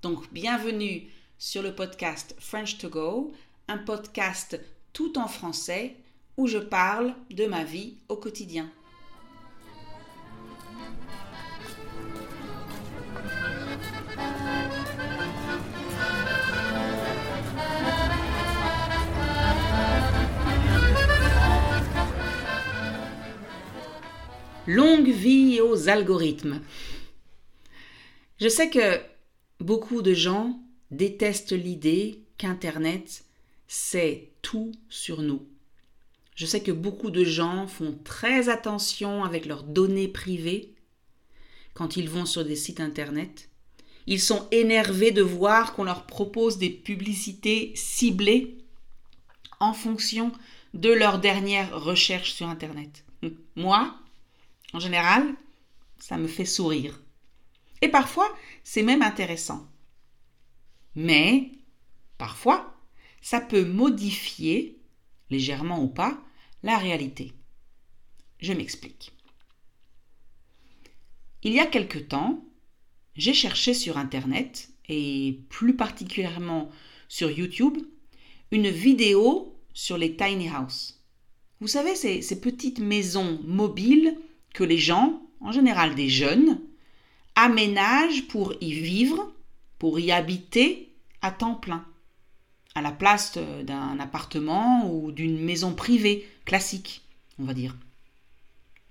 Donc, bienvenue sur le podcast French to Go, un podcast tout en français où je parle de ma vie au quotidien. Longue vie aux algorithmes. Je sais que beaucoup de gens détestent l'idée qu'Internet sait tout sur nous. Je sais que beaucoup de gens font très attention avec leurs données privées quand ils vont sur des sites Internet. Ils sont énervés de voir qu'on leur propose des publicités ciblées en fonction de leur dernière recherche sur Internet. Moi, en général, ça me fait sourire. Et parfois, c'est même intéressant. Mais, parfois, ça peut modifier, légèrement ou pas, la réalité. Je m'explique. Il y a quelque temps, j'ai cherché sur Internet, et plus particulièrement sur YouTube, une vidéo sur les tiny houses. Vous savez, ces, ces petites maisons mobiles que les gens, en général des jeunes, aménagent pour y vivre, pour y habiter à temps plein, à la place d'un appartement ou d'une maison privée classique, on va dire.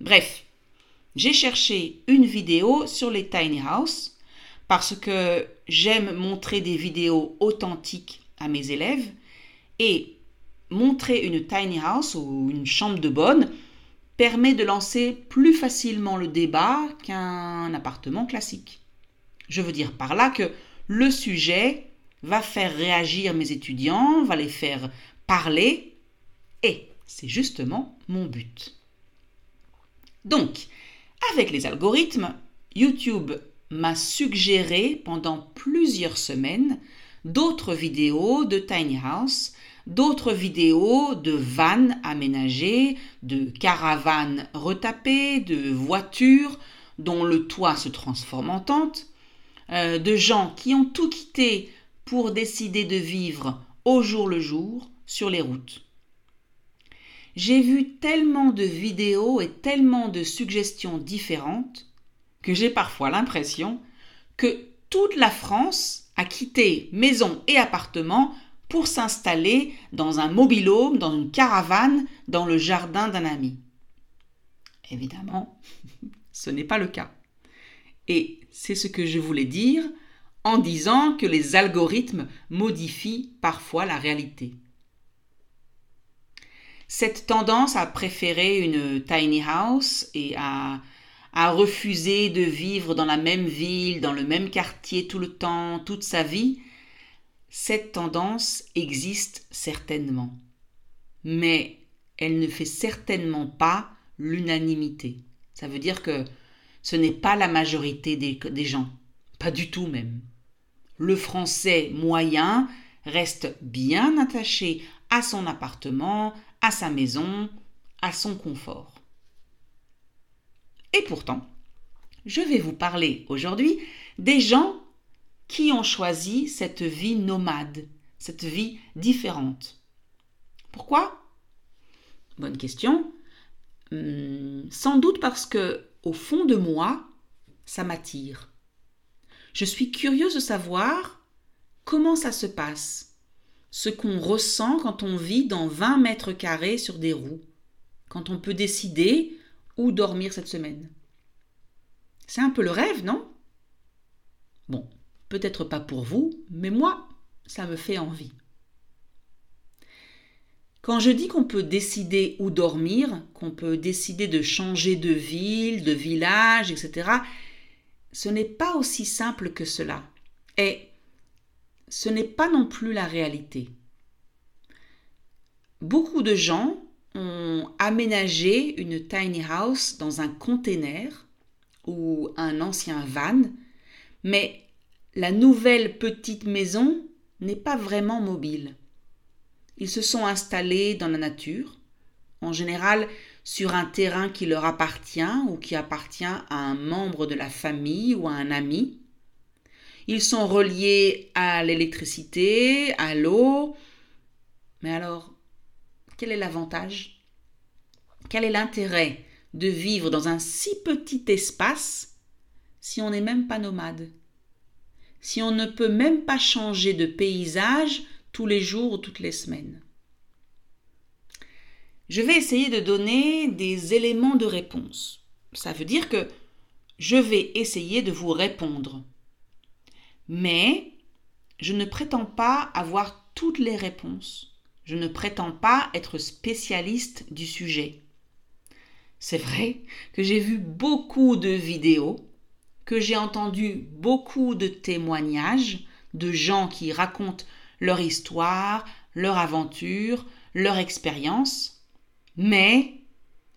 Bref, j'ai cherché une vidéo sur les tiny houses parce que j'aime montrer des vidéos authentiques à mes élèves et montrer une tiny house ou une chambre de bonne permet de lancer plus facilement le débat qu'un appartement classique. Je veux dire par là que le sujet va faire réagir mes étudiants, va les faire parler, et c'est justement mon but. Donc, avec les algorithmes, YouTube m'a suggéré pendant plusieurs semaines d'autres vidéos de Tiny House d'autres vidéos de vannes aménagées, de caravanes retapées, de voitures dont le toit se transforme en tente, euh, de gens qui ont tout quitté pour décider de vivre au jour le jour sur les routes. J'ai vu tellement de vidéos et tellement de suggestions différentes que j'ai parfois l'impression que toute la France a quitté maison et appartement pour s'installer dans un mobilhome, dans une caravane, dans le jardin d'un ami. Évidemment, ce n'est pas le cas. Et c'est ce que je voulais dire en disant que les algorithmes modifient parfois la réalité. Cette tendance à préférer une tiny house et à, à refuser de vivre dans la même ville, dans le même quartier tout le temps, toute sa vie, cette tendance existe certainement, mais elle ne fait certainement pas l'unanimité. Ça veut dire que ce n'est pas la majorité des, gens, pas du tout même. Le français moyen reste bien attaché à son appartement, à sa maison, à son confort. Et pourtant, je vais vous parler aujourd'hui des gens qui ont choisi cette vie nomade, cette vie différente? Pourquoi? Bonne question. Hum, sans doute parce que, au fond de moi, ça m'attire. Je suis curieuse de savoir comment ça se passe, ce qu'on ressent quand on vit dans 20 mètres carrés sur des roues, quand on peut décider où dormir cette semaine. C'est un peu le rêve, non? Bon, Peut-être pas pour vous, mais moi, ça me fait envie. Quand je dis qu'on peut décider où dormir, qu'on peut décider de changer de ville, de village, etc., ce n'est pas aussi simple que cela. Et ce n'est pas non plus la réalité. Beaucoup de gens ont aménagé une tiny house dans un container ou un ancien van, mais la nouvelle petite maison n'est pas vraiment mobile. Ils se sont installés dans la nature, en général sur un terrain qui leur appartient ou qui appartient à un membre de la famille ou à un ami. Ils sont reliés à l'électricité, à l'eau. Mais alors, quel est l'avantage? Quel est l'intérêt de vivre dans un si petit espace si on n'est même pas nomade? Si on ne peut même pas changer de paysage tous les jours ou toutes les semaines Je vais essayer de donner des éléments de réponse. Ça veut dire que je vais essayer de vous répondre. Mais je ne prétends pas avoir toutes les réponses. Je ne prétends pas être spécialiste du sujet. C'est vrai que j'ai vu beaucoup de vidéos, que j'ai entendu beaucoup de témoignages de gens qui racontent leur histoire, leur aventure, leur expérience, mais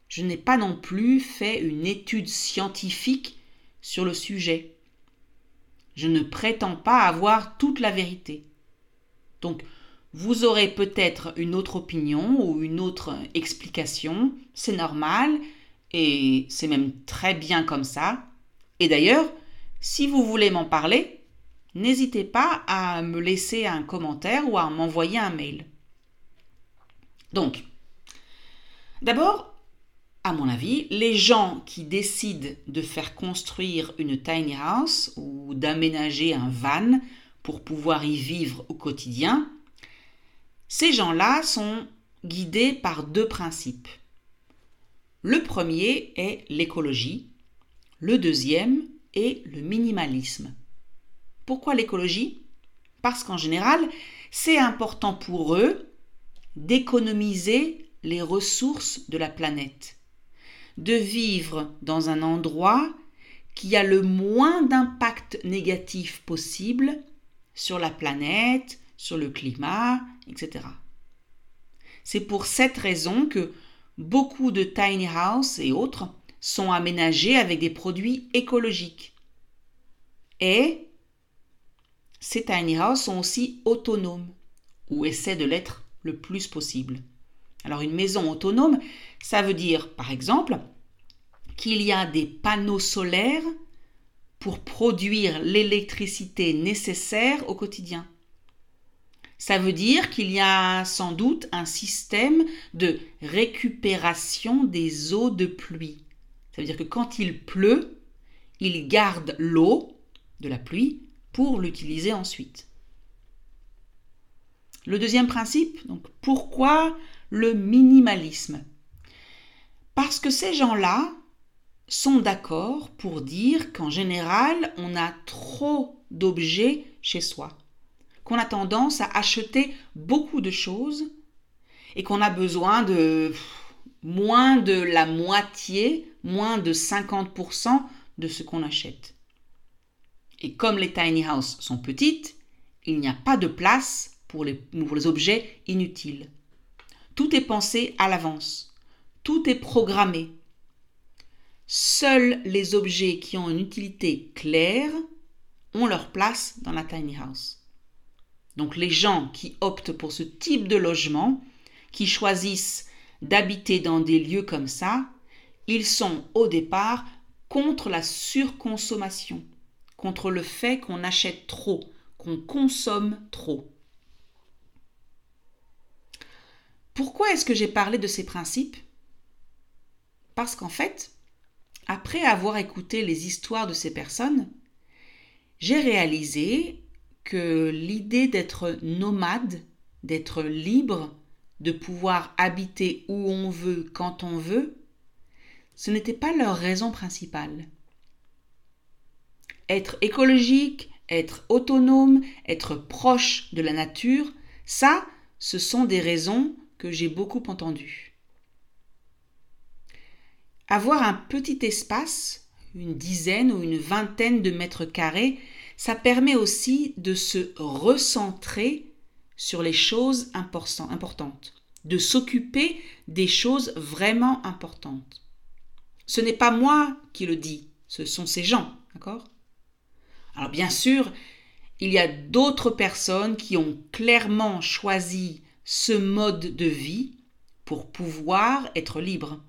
je n'ai pas non plus fait une étude scientifique sur le sujet. Je ne prétends pas avoir toute la vérité. Donc, vous aurez peut-être une autre opinion ou une autre explication, c'est normal, et c'est même très bien comme ça. Et d'ailleurs, si vous voulez m'en parler, n'hésitez pas à me laisser un commentaire ou à m'envoyer un mail. Donc, d'abord, à mon avis, les gens qui décident de faire construire une tiny house ou d'aménager un van pour pouvoir y vivre au quotidien, ces gens-là sont guidés par deux principes. Le premier est l'écologie, le deuxième est le minimalisme. Pourquoi l'écologie? Parce qu'en général, c'est important pour eux d'économiser les ressources de la planète, de vivre dans un endroit qui a le moins d'impact négatif possible sur la planète, sur le climat, etc. C'est pour cette raison que beaucoup de tiny houses et autres sont aménagés avec des produits écologiques. Et ces tiny houses sont aussi autonomes, ou essaient de l'être le plus possible. Alors une maison autonome, ça veut dire par exemple qu'il y a des panneaux solaires pour produire l'électricité nécessaire au quotidien. Ça veut dire qu'il y a sans doute un système de récupération des eaux de pluie. Ça veut dire que quand il pleut, il garde l'eau de la pluie pour l'utiliser ensuite. Le deuxième principe, donc pourquoi le minimalisme? Parce que ces gens-là sont d'accord pour dire qu'en général, on a trop d'objets chez soi qu'on a tendance à acheter beaucoup de choses et qu'on a besoin de moins de la moitié, moins de 50% de ce qu'on achète. Et comme les tiny houses sont petites, il n'y a pas de place pour les, pour les objets inutiles. Tout est pensé à l'avance. Tout est programmé. Seuls les objets qui ont une utilité claire ont leur place dans la tiny house. Donc les gens qui optent pour ce type de logement, qui choisissent d'habiter dans des lieux comme ça, ils sont au départ contre la surconsommation, contre le fait qu'on achète trop, qu'on consomme trop. Pourquoi est-ce que j'ai parlé de ces principes? Parce qu'en fait, après avoir écouté les histoires de ces personnes, j'ai réalisé que l'idée d'être nomade, d'être libre, de pouvoir habiter où on veut, quand on veut, ce n'était pas leur raison principale. Être écologique, être autonome, être proche de la nature, ça, ce sont des raisons que j'ai beaucoup entendues. Avoir un petit espace, une dizaine ou une vingtaine de mètres carrés, ça permet aussi de se recentrer sur les choses importantes, de s'occuper des choses vraiment importantes. Ce n'est pas moi qui le dis, ce sont ces gens, d'accord? Alors bien sûr, il y a d'autres personnes qui ont clairement choisi ce mode de vie pour pouvoir être libre.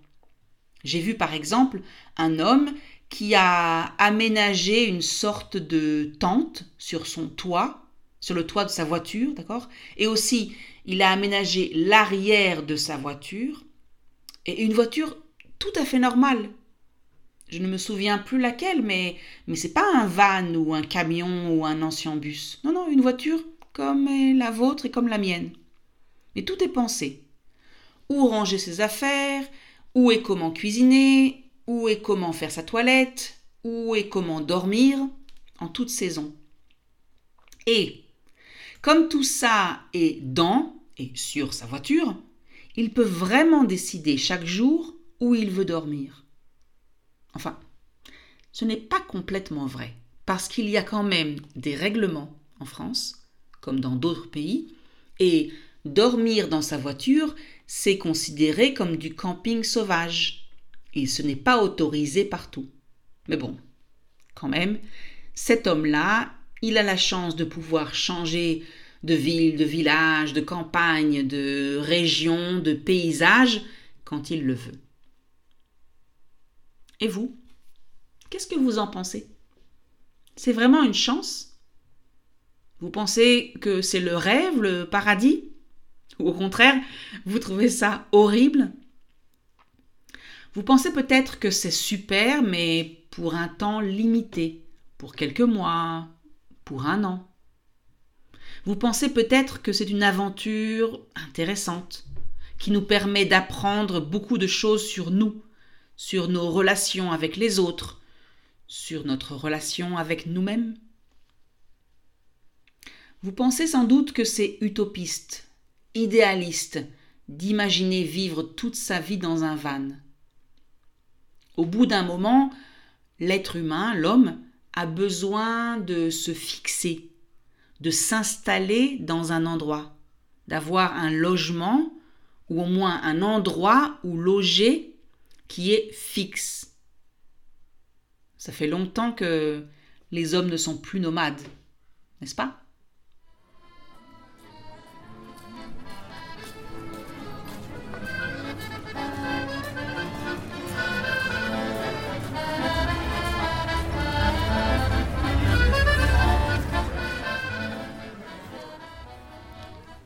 J'ai vu par exemple un homme qui a aménagé une sorte de tente sur son toit, sur le toit de sa voiture, d'accord? Et aussi, il a aménagé l'arrière de sa voiture, et une voiture tout à fait normale. Je ne me souviens plus laquelle, mais, mais c'est pas un van ou un camion ou un ancien bus. Non, non, une voiture comme la vôtre et comme la mienne. Mais tout est pensé. Où ranger ses affaires, où et comment cuisiner, où et comment faire sa toilette, où et comment dormir, en toute saison. Et, comme tout ça est dans et sur sa voiture, il peut vraiment décider chaque jour où il veut dormir. Enfin, ce n'est pas complètement vrai, parce qu'il y a quand même des règlements en France, comme dans d'autres pays, et dormir dans sa voiture, c'est considéré comme du camping sauvage et ce n'est pas autorisé partout. Mais bon, quand même, cet homme-là, il a la chance de pouvoir changer de ville, de village, de campagne, de région, de paysage quand il le veut. Et vous Qu'est-ce que vous en pensez? C'est vraiment une chance? Vous pensez que c'est le rêve, le paradis? Ou au contraire, vous trouvez ça horrible? Vous pensez peut-être que c'est super, mais pour un temps limité, pour quelques mois, pour un an. Vous pensez peut-être que c'est une aventure intéressante, qui nous permet d'apprendre beaucoup de choses sur nous, sur nos relations avec les autres, sur notre relation avec nous-mêmes. Vous pensez sans doute que c'est utopiste, idéaliste, d'imaginer vivre toute sa vie dans un van. Au bout d'un moment, l'être humain, l'homme, a besoin de se fixer, de s'installer dans un endroit, d'avoir un logement ou au moins un endroit où loger qui est fixe. Ça fait longtemps que les hommes ne sont plus nomades, n'est-ce pas?